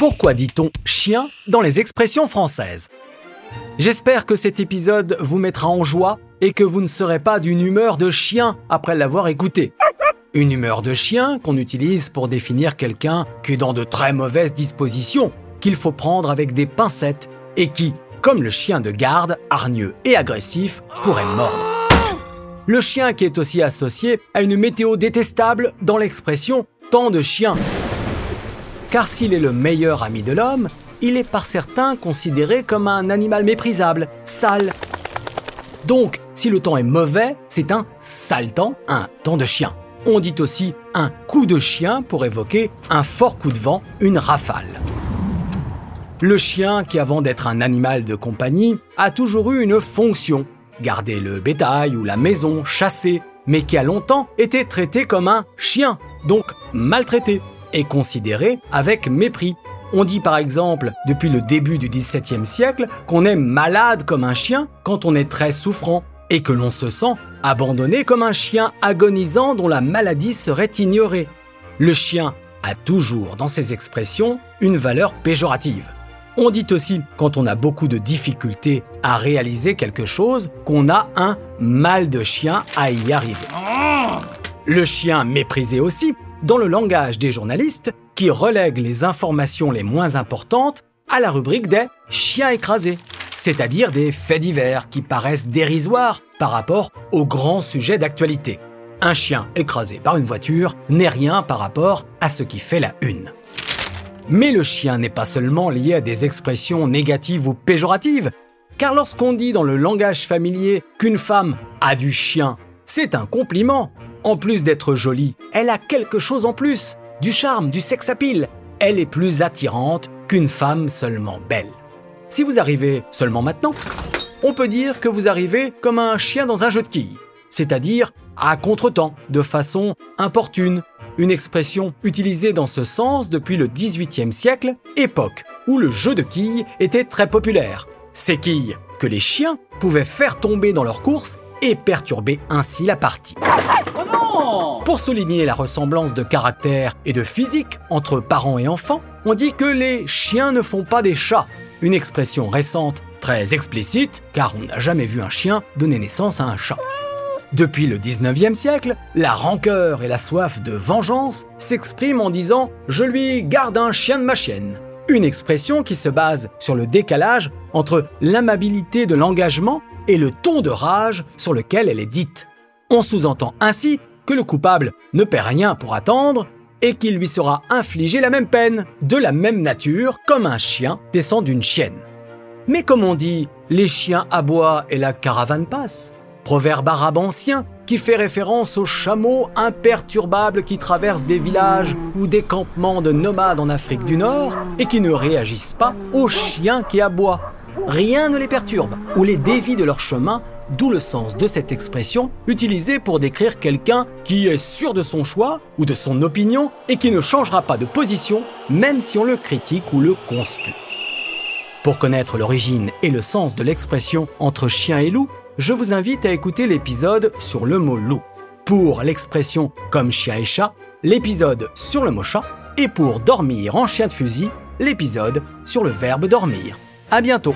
Pourquoi dit-on chien dans les expressions françaises? J'espère que cet épisode vous mettra en joie et que vous ne serez pas d'une humeur de chien après l'avoir écouté. Une humeur de chien qu'on utilise pour définir quelqu'un qui est dans de très mauvaises dispositions, qu'il faut prendre avec des pincettes et qui, comme le chien de garde, hargneux et agressif, pourrait mordre. Le chien qui est aussi associé à une météo détestable dans l'expression tant de chiens. Car s'il est le meilleur ami de l'homme, il est par certains considéré comme un animal méprisable, sale. Donc, si le temps est mauvais, c'est un sale temps, un temps de chien. On dit aussi un coup de chien pour évoquer un fort coup de vent, une rafale. Le chien, qui avant d'être un animal de compagnie, a toujours eu une fonction, garder le bétail ou la maison, chasser, mais qui a longtemps été traité comme un chien, donc maltraité, et considéré avec mépris. On dit par exemple, depuis le début du XVIIe siècle, qu'on est malade comme un chien quand on est très souffrant, et que l'on se sent abandonné comme un chien agonisant dont la maladie serait ignorée. Le chien a toujours dans ses expressions une valeur péjorative. On dit aussi, quand on a beaucoup de difficultés à réaliser quelque chose, qu'on a un mal de chien à y arriver. Le chien méprisé aussi, dans le langage des journalistes, qui relèguent les informations les moins importantes à la rubrique des chiens écrasés, c'est-à-dire des faits divers qui paraissent dérisoires par rapport aux grands sujets d'actualité. Un chien écrasé par une voiture n'est rien par rapport à ce qui fait la une. Mais le chien n'est pas seulement lié à des expressions négatives ou péjoratives, car lorsqu'on dit dans le langage familier qu'une femme a du chien, c'est un compliment. En plus d'être jolie, elle a quelque chose en plus, du charme, du sex appeal. Elle est plus attirante qu'une femme seulement belle. Si vous arrivez seulement maintenant, on peut dire que vous arrivez comme un chien dans un jeu de quilles, c'est-à-dire à contretemps, de façon importune, une expression utilisée dans ce sens depuis le XVIIIe siècle, époque où le jeu de quilles était très populaire. Ces quilles que les chiens pouvaient faire tomber dans leur course et perturber ainsi la partie. Oh Pour souligner la ressemblance de caractère et de physique entre parents et enfants, on dit que les chiens ne font pas des chats, une expression récente très explicite car on n'a jamais vu un chien donner naissance à un chat. Depuis le 19e siècle, la rancœur et la soif de vengeance s'expriment en disant ⁇ Je lui garde un chien de ma chienne ⁇ une expression qui se base sur le décalage entre l'amabilité de l'engagement et le ton de rage sur lequel elle est dite. On sous-entend ainsi que le coupable ne perd rien pour attendre et qu'il lui sera infligé la même peine, de la même nature, comme un chien descend d'une chienne. Mais comme on dit, les chiens aboient et la caravane passe, proverbe arabe ancien qui fait référence aux chameaux imperturbables qui traversent des villages ou des campements de nomades en Afrique du Nord et qui ne réagissent pas aux chiens qui aboient. Rien ne les perturbe ou les dévie de leur chemin, d'où le sens de cette expression utilisée pour décrire quelqu'un qui est sûr de son choix ou de son opinion et qui ne changera pas de position même si on le critique ou le conspue. Pour connaître l'origine et le sens de l'expression entre chien et loup, je vous invite à écouter l'épisode sur le mot loup. Pour l'expression comme chien et chat, l'épisode sur le mot chat. Et pour dormir en chien de fusil, l'épisode sur le verbe dormir. À bientôt!